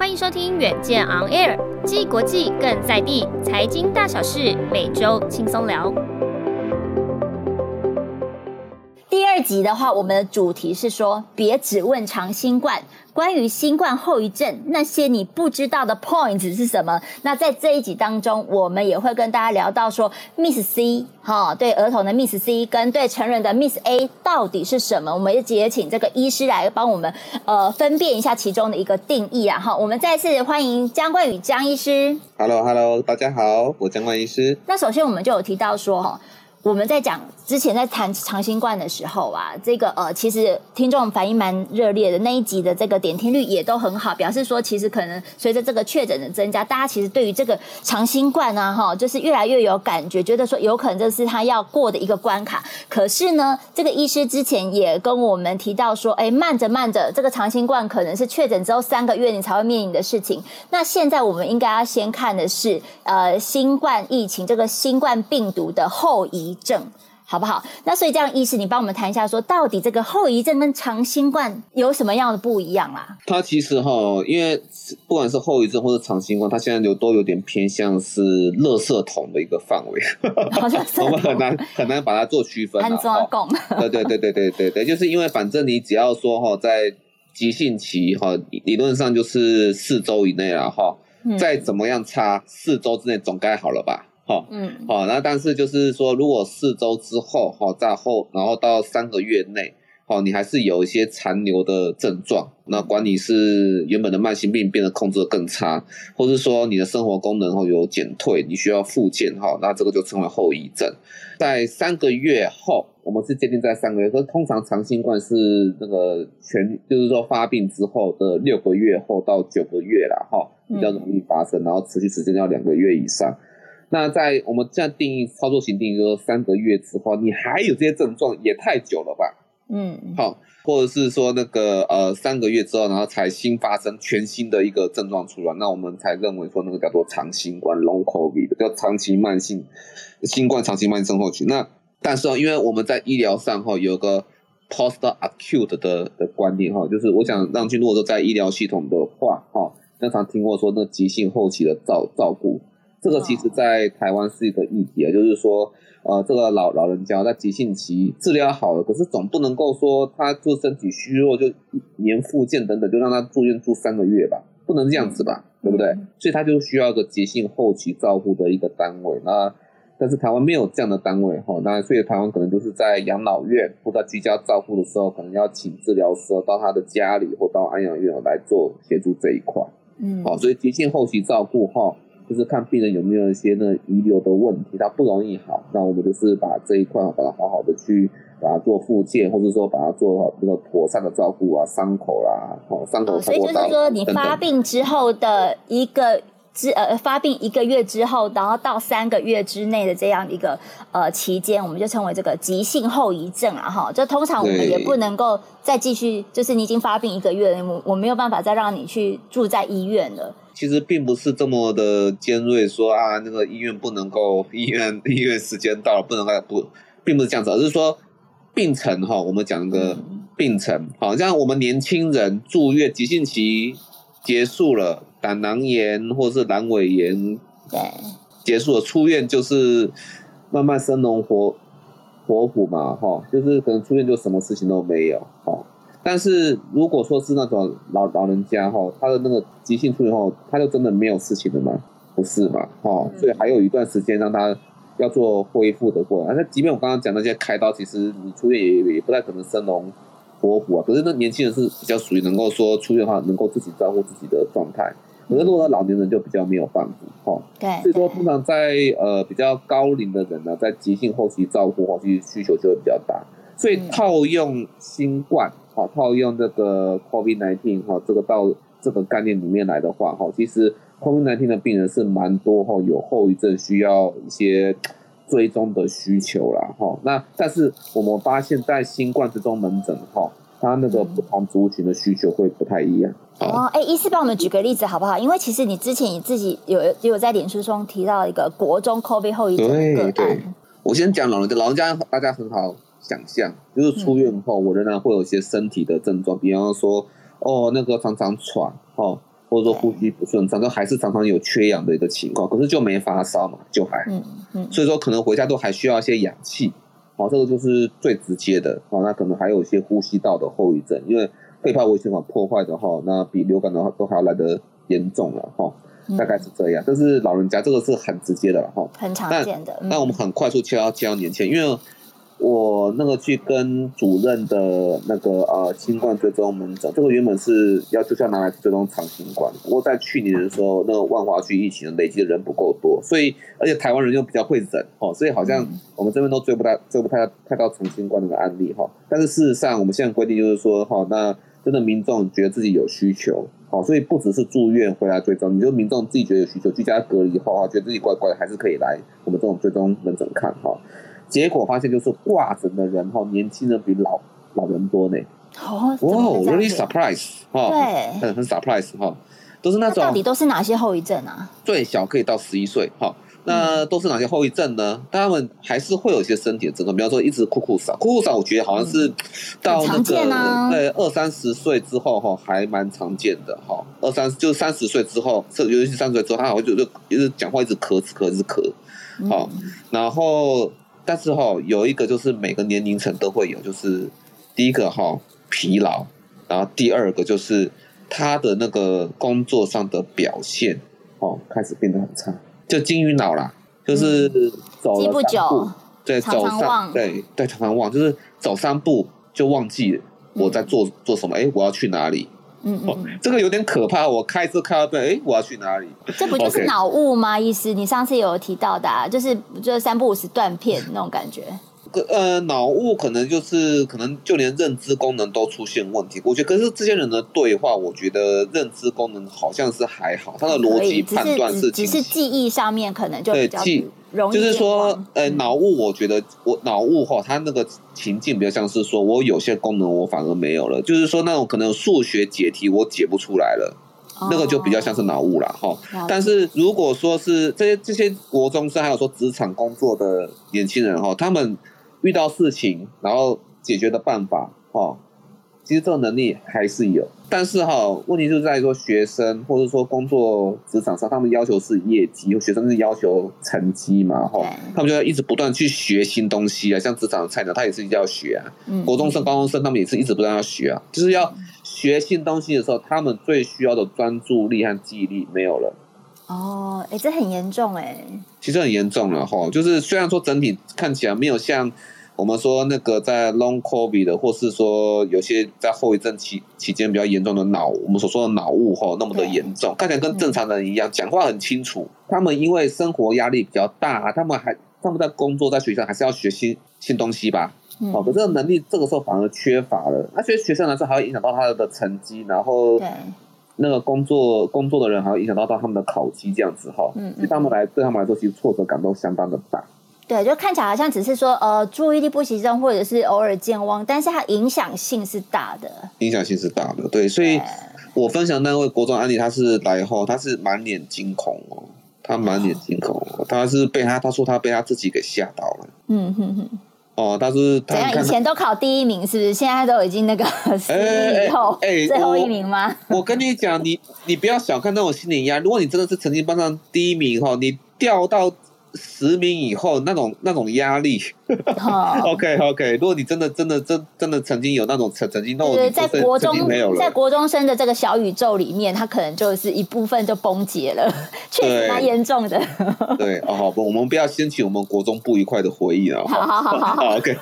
欢迎收听远见 On Air，既国际更在地，财经大小事每周轻松聊。第二集的话，我们的主题是说，别只问长新冠。关于新冠后遗症，那些你不知道的 points 是什么？那在这一集当中，我们也会跟大家聊到说，Miss C 哈，对儿童的 Miss C 跟对成人的 Miss A 到底是什么？我们也请这个医师来帮我们呃分辨一下其中的一个定义啊哈。我们再次欢迎江冠宇江医师。Hello Hello，大家好，我江冠医师。那首先我们就有提到说哈。我们在讲之前在谈长新冠的时候啊，这个呃，其实听众反应蛮热烈的，那一集的这个点听率也都很好，表示说其实可能随着这个确诊的增加，大家其实对于这个长新冠啊，哈，就是越来越有感觉，觉得说有可能这是他要过的一个关卡。可是呢，这个医师之前也跟我们提到说，哎，慢着慢着，这个长新冠可能是确诊之后三个月你才会面临的事情。那现在我们应该要先看的是，呃，新冠疫情这个新冠病毒的后遗。症好不好？那所以这样医师，你帮我们谈一下，说到底这个后遗症跟长新冠有什么样的不一样啦？它其实哈，因为不管是后遗症或者长新冠，它现在有都有点偏向是垃圾桶的一个范围，我们很难很难把它做区分。安装共对对对对对对对，就是因为反正你只要说哈，在急性期哈，理论上就是四周以内了哈，再怎么样差四周之内总该好了吧？好，嗯，好，那但是就是说，如果四周之后，哈，在后，然后到三个月内，好，你还是有一些残留的症状，那管你是原本的慢性病变得控制的更差，或是说你的生活功能哈有减退，你需要复健哈，那这个就称为后遗症。在三个月后，我们是界定在三个月，可是通常长新冠是那个全，就是说发病之后的六个月后到九个月啦，哈，比较容易发生，然后持续时间要两个月以上。那在我们这样定义操作型定义，就是说三个月之后，你还有这些症状，也太久了吧？嗯，好，或者是说那个呃三个月之后，然后才新发生全新的一个症状出来，那我们才认为说那个叫做长新冠 （long COVID），叫长期慢性新冠长期慢性症候群。那但是哦，因为我们在医疗上哈有个 post acute 的的观念哈，就是我想让君如果说在医疗系统的话哈，经常听过说那急性后期的照照顾。这个其实，在台湾是一个议题啊，就是说，呃，这个老老人家在急性期治疗好了，可是总不能够说他就身体虚弱就年复健等等，就让他住院住三个月吧，不能这样子吧，对不对？所以他就需要一个急性后期照护的一个单位。那但是台湾没有这样的单位哈，那所以台湾可能就是在养老院或在居家照护的时候，可能要请治疗师到他的家里或到安养院来做协助这一块。嗯，好，所以急性后期照顾哈。就是看病人有没有一些呢遗留的问题，他不容易好，那我们就是把这一块把它好好的去把它做复健，或者说把它做好那个妥善的照顾啊，伤口啦，哦，伤口。所以就是说，你发病之后的一个之呃发病一个月之后，然后到三个月之内的这样一个呃期间，我们就称为这个急性后遗症啊哈。就通常我们也不能够再继续，就是你已经发病一个月了，我我没有办法再让你去住在医院了。其实并不是这么的尖锐，说啊，那个医院不能够，医院医院时间到了不能够不，并不是这样子，而是说病程哈，我们讲一个病程，好像我们年轻人住院急性期结束了，胆囊炎或是阑尾炎，对，结束了出院就是慢慢生龙活活虎嘛，哈，就是可能出院就什么事情都没有，哈。但是如果说是那种老老人家哈，他的那个急性出院后，他就真的没有事情了吗？不是嘛，哈，所以还有一段时间让他要做恢复的过程。那即便我刚刚讲那些开刀，其实你出院也也不太可能生龙活虎啊。可是那年轻人是比较属于能够说出院的话，能够自己照顾自己的状态。可是如果老年人就比较没有办法，哈。对。所以说，通常在呃比较高龄的人呢，在急性后期照顾后期需求就会比较大。所以套用新冠。好，套用这个 COVID nineteen 哈，这个到这个概念里面来的话哈，其实 COVID nineteen 的病人是蛮多哈，有后遗症需要一些追踪的需求啦哈。那但是我们发现，在新冠之中门诊哈，它那个不同族群的需求会不太一样。哦，哎，医师帮我们举个例子好不好？因为其实你之前你自己有有在脸书中提到一个国中 COVID 后遗症个案。对，我先讲老人家，老人家大家很好。想象就是出院后，我仍然会有一些身体的症状，比方说，哦，那个常常喘，哦，或者说呼吸不顺畅，都还是常常有缺氧的一个情况，可是就没发烧嘛，就还，嗯嗯，所以说可能回家都还需要一些氧气，好，这个就是最直接的，好，那可能还有一些呼吸道的后遗症，因为肺泡微血管破坏的话，那比流感的话都还要来得严重了，哈，大概是这样，但是老人家，这个是很直接的了，哈，很常见的，那我们很快速切到切到年轻人，因为。我那个去跟主任的那个呃新冠追踪门诊，这个原本是要就是要拿来追踪长新冠。不过在去年的时候，那个万华区疫情累积的人不够多，所以而且台湾人又比较会忍哦，所以好像我们这边都追不太追不太太到长新冠那个案例哈。但是事实上，我们现在规定就是说哈，那真的民众觉得自己有需求，好，所以不只是住院回来追踪，你就民众自己觉得有需求，居家隔离后哈，觉得自己乖乖的，还是可以来我们这种追踪门诊看哈。结果发现就是挂诊的人哈，年轻人比老老人多呢。哦，哇，really surprise 哈，对，很很 surprise 哈，都是那种。到底都是哪些后遗症啊？最小可以到十一岁哈，那都是哪些后遗症呢？他们还是会有一些身体的症状，比方说一直酷酷嗓，酷酷嗓，我觉得好像是到那个对二三十岁之后哈，还蛮常见的哈。二三就是三十岁之后，尤其是三十岁之后，他好像就就一直讲话一直咳咳一直咳，好，然后。但是哈，有一个就是每个年龄层都会有，就是第一个哈疲劳，然后第二个就是他的那个工作上的表现哦开始变得很差，就金鱼脑啦，就是走了三步，对，走上对对常常忘，就是走三步就忘记我在做做什么，哎，我要去哪里。嗯，嗯，嗯，这个有点可怕。我开车开到对，哎，我要去哪里？这不就是脑雾吗？意思，你上次有提到的，啊，就是就是三不五时断片那种感觉。呃，脑雾可能就是可能就连认知功能都出现问题。我觉得，可是这些人的对话，我觉得认知功能好像是还好，他的逻辑判断是只是记忆上面可能就比较记容易。就是说，呃，脑雾，我觉得我脑雾哈，他那个情境比较像是说我有些功能我反而没有了，就是说那种可能数学解题我解不出来了，哦、那个就比较像是脑雾了哈。但是如果说是这些这些国中生，还有说职场工作的年轻人哈，他们。遇到事情，然后解决的办法，哈，其实这个能力还是有，但是哈，问题就在于说学生或者说工作职场上，他们要求是业绩，学生是要求成绩嘛，哈，他们就要一直不断去学新东西啊，像职场的菜鸟，他也是要学啊，嗯，国中生、高中生，他们也是一直不断要学啊，就是要学新东西的时候，他们最需要的专注力和记忆力没有了。哦，哎，这很严重哎。其实很严重了哈，就是虽然说整体看起来没有像我们说那个在 long covid 的，或是说有些在后遗症期期间比较严重的脑，我们所说的脑雾哈那么的严重，看起来跟正常人一样，讲话很清楚。他们因为生活压力比较大，他们还他们在工作在学校还是要学新新东西吧？哦，可这个能力这个时候反而缺乏了。那学学生来说还会影响到他的成绩，然后对。那个工作工作的人还会影响到到他们的考绩这样子哈，嗯，对他们来对他们来说，其实挫折感都相当的大。对，就看起来好像只是说呃注意力不集中，或者是偶尔健忘，但是它影响性是大的。影响性是大的，对，所以我分享那位国中案例，他是来后他是满脸惊恐哦，他满脸惊恐，哦，他是被他他说他被他自己给吓到了，嗯哼哼。哦，他是他怎样？以前都考第一名，是不是？现在都已经那个 十以后，哎、欸欸，最后一名吗？我，我跟你讲，你你不要小看那种心理压力。如果你真的是曾经班上第一名哈，你掉到。十名以后那种那种压力，OK OK。如果你真的真的真真的曾经有那种曾曾经那种，对，在国中在国中生的这个小宇宙里面，他可能就是一部分就崩解了，确实蛮严重的。对，哦好，我们不要掀起我们国中不愉快的回忆了。好好好好好，OK。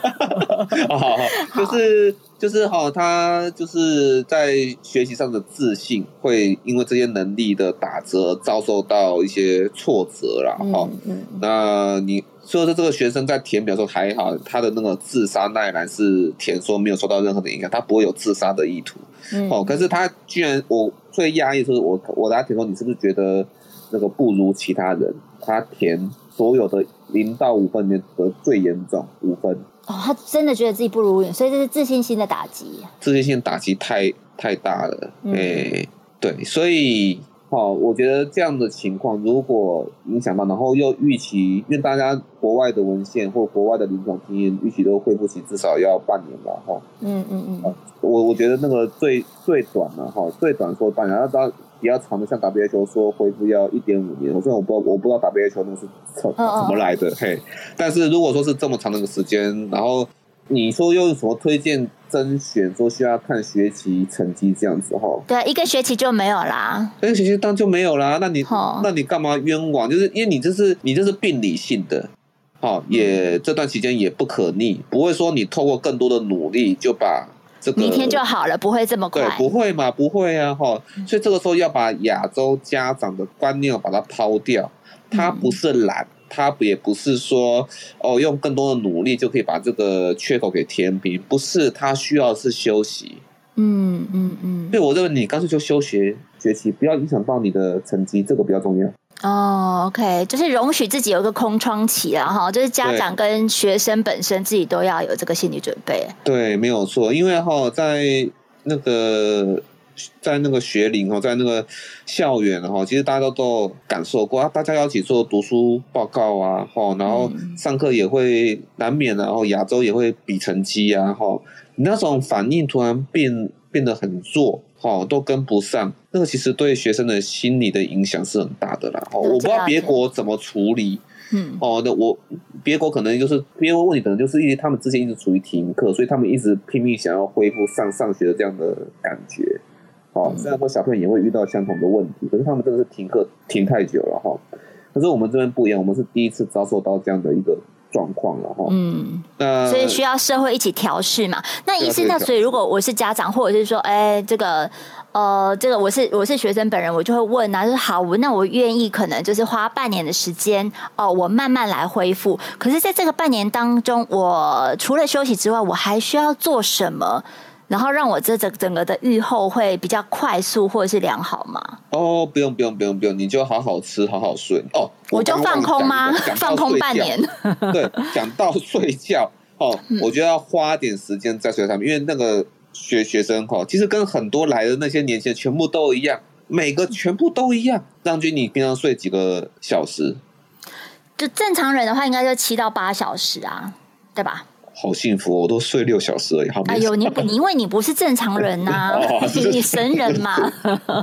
好好 好，就是。就是哈，他就是在学习上的自信会因为这些能力的打折，遭受到一些挫折啦。哈、嗯。嗯，那你说的这个学生在填表的时候还好，他的那个自杀那一栏是填说没有受到任何的影响，他不会有自杀的意图。嗯。哦，可是他居然，我最压抑的是，我我给他填说，你是不是觉得那个不如其他人？他填所有的零到五分里面得最严重五分。哦，他真的觉得自己不如人，所以这是自信心的打击。自信心打击太太大了，哎、嗯欸，对，所以好，我觉得这样的情况如果影响到，然后又预期，因为大家国外的文献或国外的临床经验，预期都恢复期至少要半年吧，哈。嗯嗯嗯。我我觉得那个最最短了哈，最短说半年，然后到比较长的，像 WHO 说恢复要一点五年，我虽然我不知道我不知道 WHO 那是怎怎么来的，嘿。但是如果说是这么长的一个时间，然后。你说用什么推荐甄选？说需要看学期成绩这样子哈？对，一个学期就没有啦。一个学期当就没有啦？那你、哦、那你干嘛冤枉？就是因为你这是你这是病理性的，好，也这段期间也不可逆，不会说你透过更多的努力就把这个明天就好了，不会这么快。对，不会嘛？不会啊，哈。所以这个时候要把亚洲家长的观念把它抛掉，他不是懒。嗯他也不是说哦，用更多的努力就可以把这个缺口给填平，不是，他需要的是休息。嗯嗯嗯。所以我认为你干脆就休学学习，不要影响到你的成绩，这个比较重要。哦，OK，就是容许自己有一个空窗期了哈，就是家长跟学生本身自己都要有这个心理准备。对，没有错，因为哈，在那个。在那个学龄哈，在那个校园哈，其实大家都都感受过啊，大家要一起做读书报告啊，哈，然后上课也会难免，然后亚洲也会比成绩啊，哈，你那种反应突然变变得很弱，哈，都跟不上，那个其实对学生的心理的影响是很大的啦，哦，我不知道别国怎么处理，嗯，哦，那我别国可能就是别国问题，可能就是因为他们之前一直处于停课，所以他们一直拼命想要恢复上上学的这样的感觉。哦，虽然说小朋友也会遇到相同的问题，可是他们真的是停课停太久了哈。可是我们这边不一样，我们是第一次遭受到这样的一个状况了哈。嗯，那所以需要社会一起调试嘛。那意思，那所以如果我是家长，或者是说，哎，这个呃，这个我是我是学生本人，我就会问啊，就是好，那我愿意可能就是花半年的时间哦，我慢慢来恢复。可是在这个半年当中，我除了休息之外，我还需要做什么？然后让我这整整个的愈后会比较快速或者是良好吗？哦，不用不用不用不用，你就好好吃好好睡哦。我就放空吗？放空半年？对，讲到睡觉哦，嗯、我觉得要花点时间在睡上面，因为那个学学生哈，其实跟很多来的那些年轻人全部都一样，每个全部都一样。张军，你平常睡几个小时？就正常人的话，应该就七到八小时啊，对吧？好幸福，我都睡六小时而已。好，哎呦，你不，因为你不是正常人呐、你神人嘛。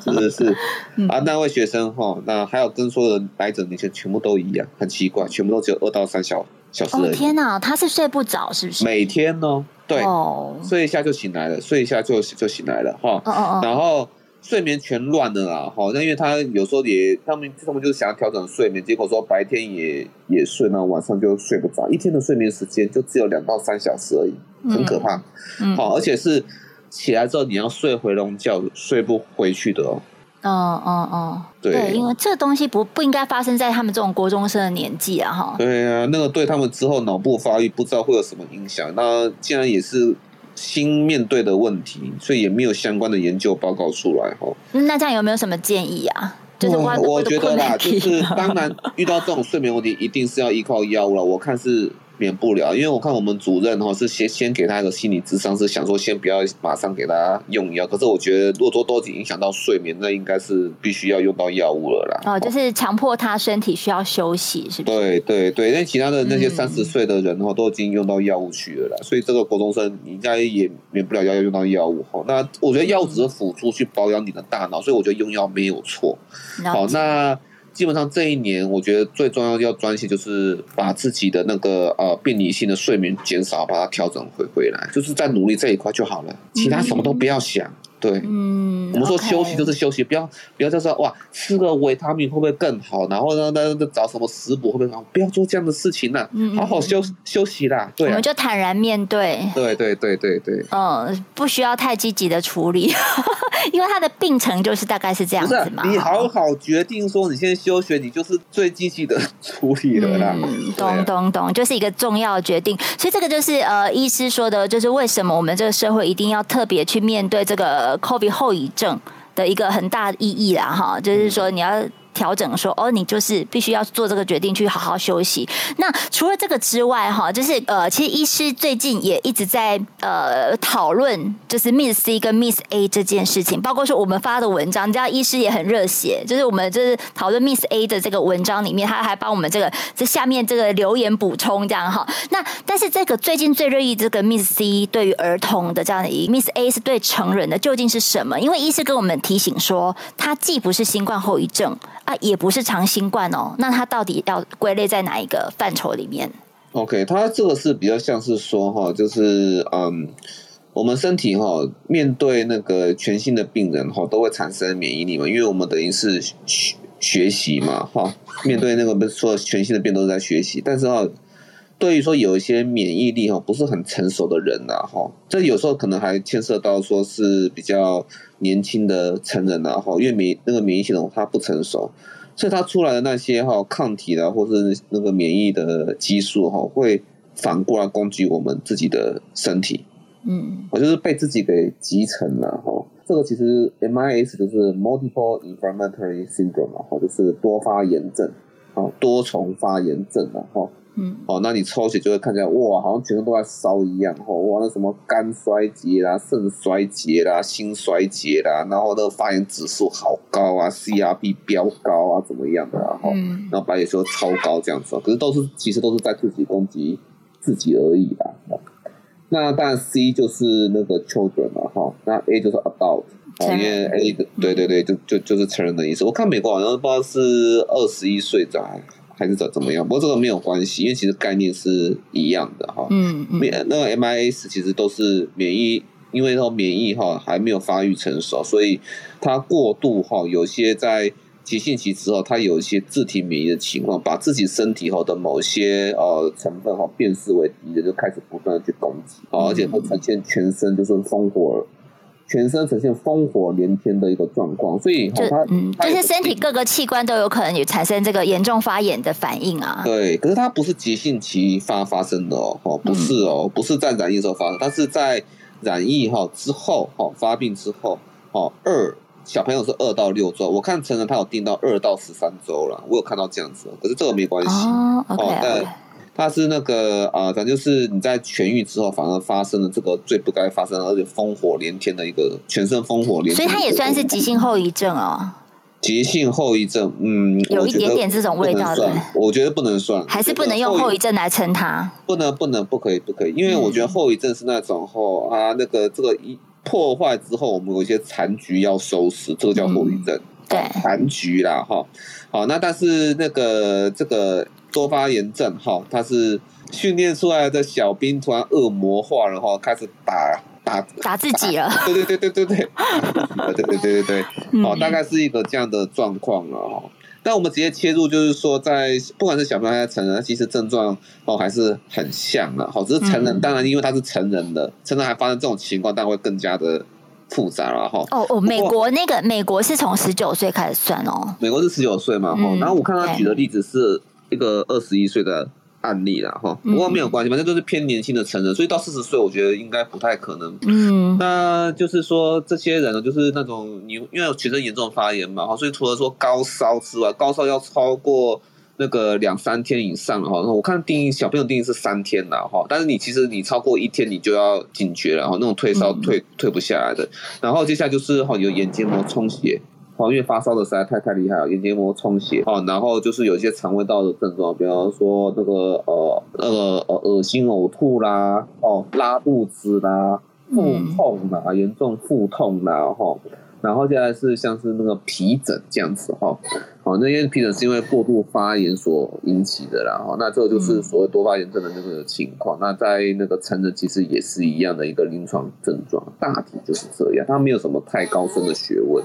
是 是是，嗯、啊，那位学生哈，那还有跟所有人来者那些全部都一样，很奇怪，全部都只有二到三小小时而已。哦天哪，他是睡不着是不是？每天呢，对，哦、睡一下就醒来了，睡一下就就醒来了哈。哦哦哦，然后。睡眠全乱了啦，好，那因为他有时候也，他们他们就是想要调整睡眠，结果说白天也也睡，那晚上就睡不着，一天的睡眠时间就只有两到三小时而已，很可怕，嗯，好，而且是起来之后你要睡回笼觉，睡不回去的哦，哦哦哦，对，对，因为这个东西不不应该发生在他们这种国中生的年纪啊，哈，对啊，那个对他们之后脑部发育不知道会有什么影响，那既然也是。新面对的问题，所以也没有相关的研究报告出来哈。那这样有没有什么建议啊？就是我，我觉得啦，就是当然遇到这种睡眠问题，一定是要依靠药物了。我看是。免不了，因为我看我们主任哈是先先给他一个心理咨商，是想说先不要马上给他用药。可是我觉得，如果说都已经影响到睡眠，那应该是必须要用到药物了啦。哦，就是强迫他身体需要休息，是不是？对对对，因为其他的那些三十岁的人哈，都已经用到药物去了啦。嗯、所以这个国中生应该也免不了要用到药物哈。那我觉得药物只是辅助去保养你的大脑，所以我觉得用药没有错。好，那。基本上这一年，我觉得最重要要专心，就是把自己的那个呃病理性的睡眠减少，把它调整回回来，就是在努力这一块就好了，其他什么都不要想。对，嗯，我们说休息就是休息，不要不要再说哇，吃个维他命会不会更好？然后呢，那那找什么食补会不会好？不要做这样的事情了，好好休休息啦。对，我们就坦然面对。对对对对对。嗯，不需要太积极的处理，因为他的病程就是大概是这样子嘛。你好好决定说，你现在休学，你就是最积极的 处理了啦。懂懂懂，就是一个重要决定。所以这个就是呃，医师说的，就是为什么我们这个社会一定要特别去面对这个。COVID 后遗症的一个很大的意义啦，哈，就是说你要调整说，哦，你就是必须要做这个决定，去好好休息。那除了这个之外，哈，就是呃，其实医师最近也一直在呃讨论，就是 Miss C 跟 Miss A 这件事情，包括说我们发的文章，你知道医师也很热血，就是我们就是讨论 Miss A 的这个文章里面，他还帮我们这个这下面这个留言补充这样哈。那但是这个最近最热议这个 Miss C 对于儿童的这样的一 Miss A 是对成人的，究竟是什么？因为医师跟我们提醒说，它既不是新冠后遗症。啊，也不是长新冠哦，那它到底要归类在哪一个范畴里面？OK，它这个是比较像是说哈，就是嗯，我们身体哈面对那个全新的病人哈，都会产生免疫力嘛，因为我们等于是学学习嘛哈，面对那个不是说全新的病都是在学习，但是哈，对于说有一些免疫力哈不是很成熟的人呐哈，这有时候可能还牵涉到说是比较。年轻的成人啊，哈，因为免那个免疫系统它不成熟，所以它出来的那些哈抗体啊，或是那个免疫的激素哈，会反过来攻击我们自己的身体。嗯，我就是被自己给集成了哈。这个其实 MIS 就是 Multiple Inflammatory Syndrome 嘛，哈，就是多发炎症，啊，多重发炎症啊，哈。嗯，哦，那你抽血就会看起来哇，好像全身都在烧一样，哦，哇，那什么肝衰竭啦、肾衰竭啦、心衰竭啦，然后那个发炎指数好高啊，CRP 飙高啊，怎么样的，然后，嗯，然后白血球超高这样子，可是都是其实都是在自己攻击自己而已啦。那当然 C 就是那个 children 嘛，哈，那 A 就是 adult，因为 A 的对对对，就就就是成人的意思。我看美国好像不知道是二十一岁在。还是怎怎么样？不过这个没有关系，因为其实概念是一样的哈。嗯嗯。免那个 MIS 其实都是免疫，因为说免疫哈还没有发育成熟，所以它过度哈，有些在急性期之后，它有一些自体免疫的情况，把自己身体后的某些呃成分哈辨识为敌人，就开始不断的去攻击，而且会呈现全身就是烽火。全身呈现烽火连天的一个状况，所以就它嗯，就是身体各个器官都有可能有产生这个严重发炎的反应啊。对，可是它不是急性期发发生的哦，哦，不是哦，不是在染疫时候发生，它是在染疫哈之后，哈发病之后，哦二小朋友是二到六周，我看成人他有定到二到十三周了，我有看到这样子，可是这个没关系哦，OK, okay. 它是那个啊，反正就是你在痊愈之后，反而发生了这个最不该发生，而且烽火连天的一个全身烽火连天，所以它也算是急性后遗症哦。急性后遗症，嗯，有一点点这种味道的，我觉得不能算，还是不能用后遗症来称它。不能，不能，不可以，不可以，因为我觉得后遗症是那种后啊，那个这个一破坏之后，我们有一些残局要收拾，这个叫后遗症，对，残局啦，哈，好，那但是那个这个。多发炎症哈，它是训练出来的小兵突然恶魔化了哈，开始打打打自己了。对对对对对对，对对对对对，哦，大概是一个这样的状况了哈。那我们直接切入，就是说，在不管是小朋友还是成人，其实症状哦还是很像的。好，只是成人，当然因为他是成人的，成人还发生这种情况，但会更加的复杂了哈。哦哦，美国那个美国是从十九岁开始算哦，美国是十九岁嘛哈。然后我看他举的例子是。一个二十一岁的案例啦，哈，不过没有关系，反正都是偏年轻的成人，所以到四十岁，我觉得应该不太可能。嗯，那就是说这些人呢，就是那种你因为全身严重发炎嘛，哈，所以除了说高烧之外，高烧要超过那个两三天以上，哈，那我看定义小朋友定义是三天啦，哈，但是你其实你超过一天，你就要警觉了，哈，那种退烧退退不下来的。然后接下来就是哈，有眼结膜充血。哦，因为发烧的实在太太厉害了，眼结膜充血哦，然后就是有一些肠胃道的症状，比方说那个呃那个呃恶心呕吐啦，哦拉肚子啦，腹痛啦，严重腹痛啦，哈，然后接下来是像是那个皮疹这样子哈，好，那因为皮疹是因为过度发炎所引起的啦，哈，那这个就是所谓多发炎症的那个情况。那在那个成人其实也是一样的一个临床症状，大体就是这样，它没有什么太高深的学问。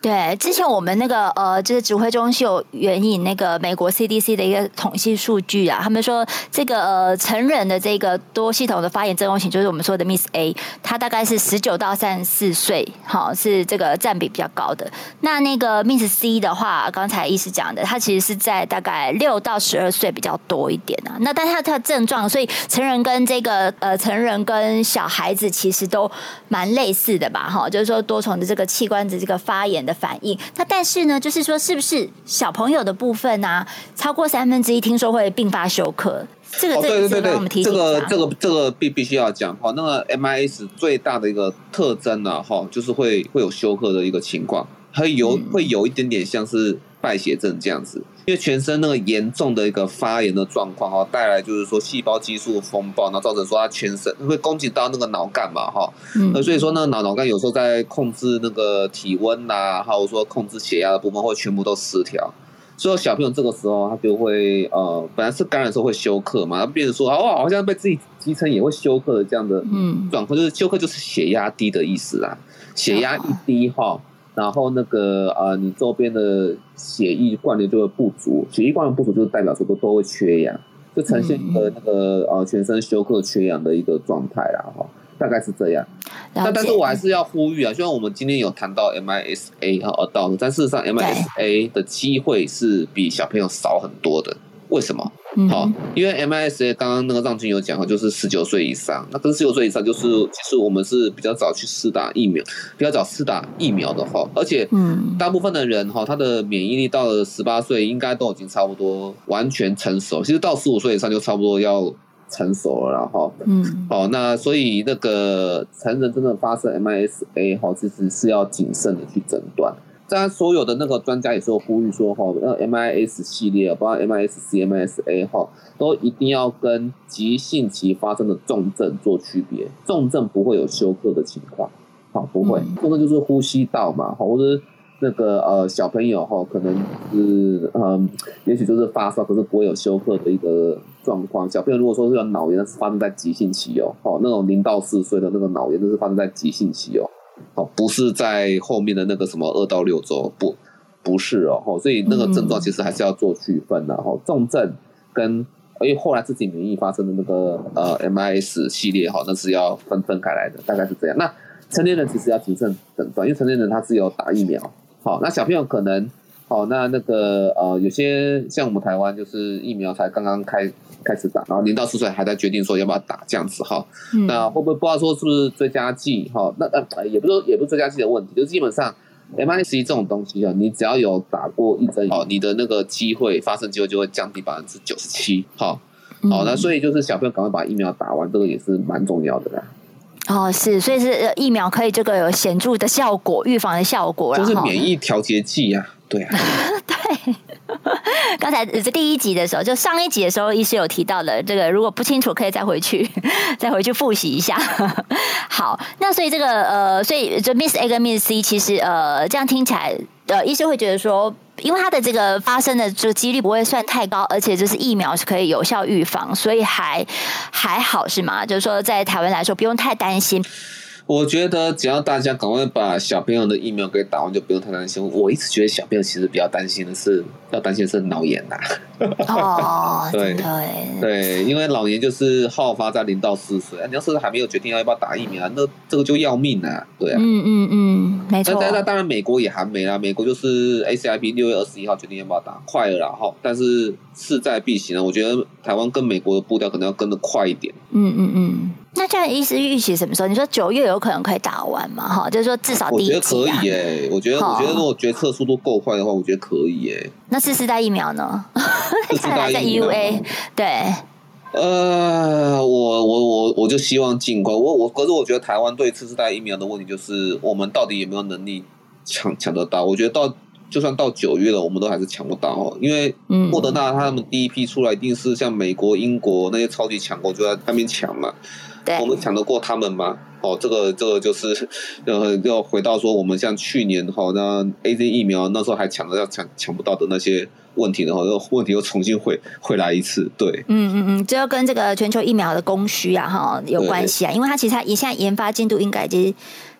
对，之前我们那个呃，就是指挥中心有援引那个美国 CDC 的一个统计数据啊，他们说这个呃成人的这个多系统的发炎症候群，就是我们说的 Miss A，它大概是十九到三十四岁，好，是这个占比比较高的。那那个 Miss C 的话，刚才医师讲的，它其实是在大概六到十二岁比较多一点啊。那但是它它的症状，所以成人跟这个呃成人跟小孩子其实都蛮类似的吧？哈，就是说多重的这个器官的这个发炎。的反应。那但是呢，就是说是不是小朋友的部分呢、啊，超过三分之一听说会并发休克？这个对对对我们提醒这个这个这个必必须要讲哈。那个 MIS 最大的一个特征呢，哈，就是会会有休克的一个情况，会有、嗯、会有一点点像是败血症这样子。因为全身那个严重的一个发炎的状况哈，带来就是说细胞激素风暴，然后造成说它全身会攻击到那个脑干嘛哈，那、嗯、所以说那个脑脑干有时候在控制那个体温呐，还有说控制血压的部分会全部都失调，所以小朋友这个时候他就会呃，本来是感染的时候会休克嘛，他变成说哦，好像被自己击成也会休克的这样的嗯状况，就是休克就是血压低的意思啦，血压一低哈。然后那个呃，你周边的血液灌流就会不足，血液灌流不足就是代表说都都会缺氧，就呈现一个那个呃全身休克缺氧的一个状态啦哈，大概是这样。但但是我还是要呼吁啊，虽然我们今天有谈到 MISA 和 Adult，但事实上 MISA 的机会是比小朋友少很多的，为什么？好、嗯，因为 MIS-A 刚刚那个让君有讲哈，就是十九岁以上，那跟十九岁以上就是其实我们是比较早去试打疫苗，比较早试打疫苗的哈，而且嗯，大部分的人哈，他的免疫力到了十八岁应该都已经差不多完全成熟，其实到十五岁以上就差不多要成熟了，然后嗯，好，那所以那个成人真的发生 MIS-A 哈，其实是要谨慎的去诊断。当然，所有的那个专家也是有呼吁说，哈，那 MIS 系列，包括 MIS-C、MIS-A，哈，都一定要跟急性期发生的重症做区别。重症不会有休克的情况，好，不会。重症就是呼吸道嘛，哈，或者那个呃小朋友哈，可能是嗯，也许就是发烧，可是不会有休克的一个状况。小朋友如果说是有脑炎，那是发生在急性期哦，哦，那种零到四岁的那个脑炎，就是发生在急性期哦。哦，不是在后面的那个什么二到六周，不，不是哦，所以那个症状其实还是要做区分的哈。重症跟因为后来自己免疫发生的那个呃 MIS 系列哈，那是要分分开来的，大概是这样。那成年人其实要谨慎诊断，因为成年人他是有打疫苗，好，那小朋友可能。好，那那个呃，有些像我们台湾就是疫苗才刚刚开开始打，然后零到四岁还在决定说要不要打这样子哈。嗯、那会不会不知道说是不是追加剂哈？那呃也不是也不是追加剂的问题，就基本上 MIS 这种东西啊，你只要有打过一针哦，你的那个机会发生机会就会降低百分之九十七。好，好，那所以就是小朋友赶快把疫苗打完，这个也是蛮重要的啦。哦，是，所以是疫苗可以这个有显著的效果，预防的效果，就是免疫调节剂呀。对啊，对，刚才这第一集的时候，就上一集的时候，医师有提到的这个，如果不清楚，可以再回去，再回去复习一下。好，那所以这个呃，所以就 Miss A 跟 Miss C，其实呃，这样听起来，呃，医师会觉得说，因为它的这个发生的这个几率不会算太高，而且就是疫苗是可以有效预防，所以还还好是吗？就是说，在台湾来说，不用太担心。我觉得只要大家赶快把小朋友的疫苗给打完，就不用太担心。我一直觉得小朋友其实比较担心的是，要担心的是脑炎呐。哦，对对对，因为脑炎就是好发在零到四岁，你要是还没有决定要不要打疫苗，那这个就要命啊，对啊。嗯嗯嗯，没错。那那当然，美国也还没啦，美国就是 ACIP 六月二十一号决定要不要打，快了啦哈。但是势在必行啊，我觉得台湾跟美国的步调可能要跟得快一点。嗯嗯嗯。那这样意思预期什么时候？你说九月有可能可以打完吗？哈，就是说至少第一剂、啊、我觉得可以耶、欸。我觉得，我觉得如果决策速度够快的话，我觉得可以耶、欸。那次世代疫苗呢？次世代疫苗，对。呃，我我我我就希望尽快。我我可是我觉得台湾对次世代疫苗的问题就是，我们到底有没有能力抢抢得到？我觉得到就算到九月了，我们都还是抢不到哦。因为莫德纳他们第一批出来，一定是像美国、英国那些超级强国就在那边抢嘛。我们抢得过他们吗？哦，这个这个就是呃，要回到说我们像去年哈，那 AZ 疫苗那时候还抢得要抢抢不到的那些问题的话，又问题又重新回回来一次。对，嗯嗯嗯，这要跟这个全球疫苗的供需啊哈有关系啊，因为它其实它现在研发进度应该已经。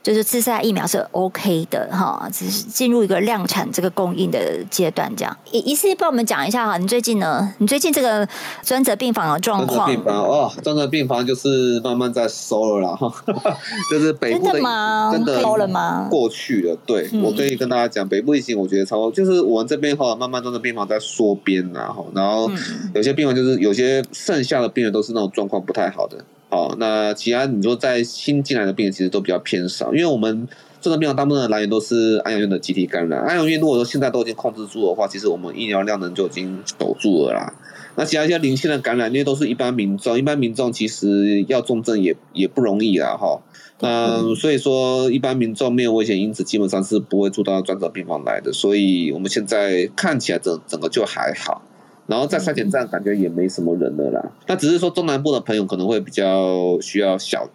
就是次世代疫苗是 OK 的哈，只是进入一个量产这个供应的阶段这样。一一次帮我们讲一下哈，你最近呢？你最近这个专责病房的状况？病房哦，专责病房就是慢慢在收了啦哈，就是北部的，真的吗？真的收了吗？过去了，对，嗯、我可以跟大家讲，北部疫情我觉得超多，就是我们这边哈，慢慢专责病房在缩编然后，然后有些病房就是有些剩下的病人都是那种状况不太好的。好，那其他你说在新进来的病人其实都比较偏少，因为我们重症病房大部分的来源都是安养院的集体感染。安养院如果说现在都已经控制住的话，其实我们医疗量能就已经守住了啦。那其他一些零星的感染，因为都是一般民众，一般民众其实要重症也也不容易啦，哈。嗯，所以说一般民众没有危险因子，基本上是不会住到专责病房来的。所以我们现在看起来整整个就还好。然后在筛检站感觉也没什么人了啦。那只是说中南部的朋友可能会比较需要小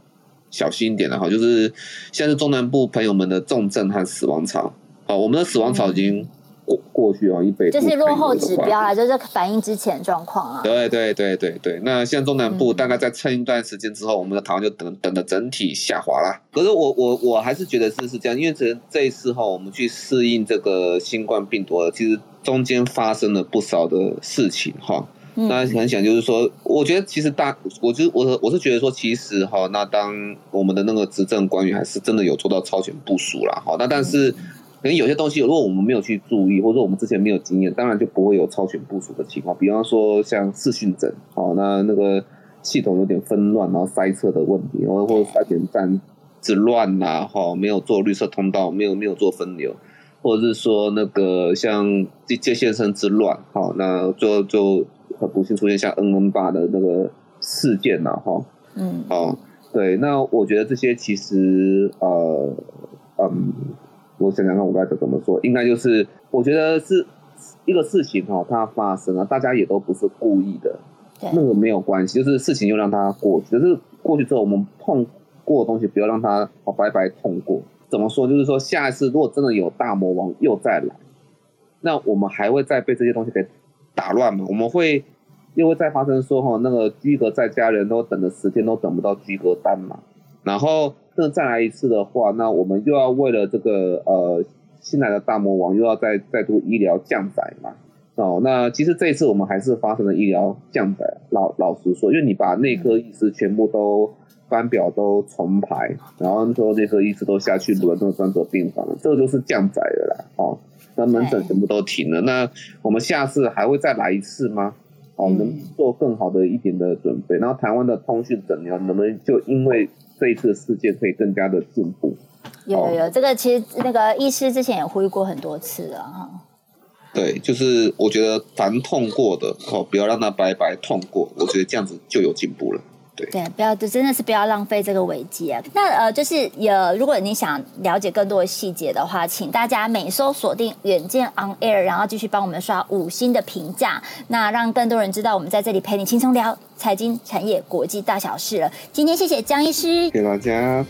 小心一点的哈，就是现在是中南部朋友们的重症和死亡潮。好，我们的死亡潮已经。过过去哦，一倍就是落后指标啦，就是反映之前状况啊。对对对对对，那像中南部大概在撑一段时间之后，嗯、我们的台湾就等等的整体下滑啦。可是我我我还是觉得是是这样，因为这这一次哈，我们去适应这个新冠病毒，其实中间发生了不少的事情哈。嗯、那很想就是说，我觉得其实大，我就我我是觉得说，其实哈，那当我们的那个执政官员还是真的有做到超前部署啦。哈。那但是。嗯可能有些东西，如果我们没有去注意，或者说我们之前没有经验，当然就不会有超前部署的情况。比方说像视讯诊，哦，那那个系统有点纷乱，然后塞车的问题，然后或者筛检站之乱呐，哈，没有做绿色通道，没有没有做分流，或者是说那个像接接线生之乱，哈，那就就很不幸出现像 N N 八的那个事件呐，哈，嗯，哦，对，那我觉得这些其实呃，嗯。我想想看，我该怎么说？应该就是，我觉得是一个事情哈，它发生了，大家也都不是故意的，那个没有关系，就是事情又让它过去。可是过去之后，我们碰过的东西，不要让它白白痛过。怎么说？就是说，下一次如果真的有大魔王又再来，那我们还会再被这些东西给打乱吗？我们会又会再发生说哈，那个居格在家人都等了十天都等不到居格单嘛？然后。那再来一次的话，那我们又要为了这个呃新来的大魔王，又要再再度医疗降载嘛？哦，那其实这一次我们还是发生了医疗降载。老老实说，因为你把内科医师全部都班表都重排，然后说内科医师都下去轮那个专责病房，这个就是降载了啦。哦，那门诊全部都停了，那我们下次还会再来一次吗？哦，能做更好的一点的准备。然后台湾的通讯诊疗能不能就因为这一次的事件可以更加的进步。有有有，哦、这个其实那个医师之前也呼吁过很多次了哈。对，就是我觉得凡痛过的哦，不要让它白白痛过，我觉得这样子就有进步了。对，对，不要，真的是不要浪费这个危机啊。那呃，就是有，如果你想了解更多的细节的话，请大家每搜锁定远见 On Air，然后继续帮我们刷五星的评价，那让更多人知道我们在这里陪你轻松聊财经、产业、国际大小事了。今天谢谢江医师，谢谢大家。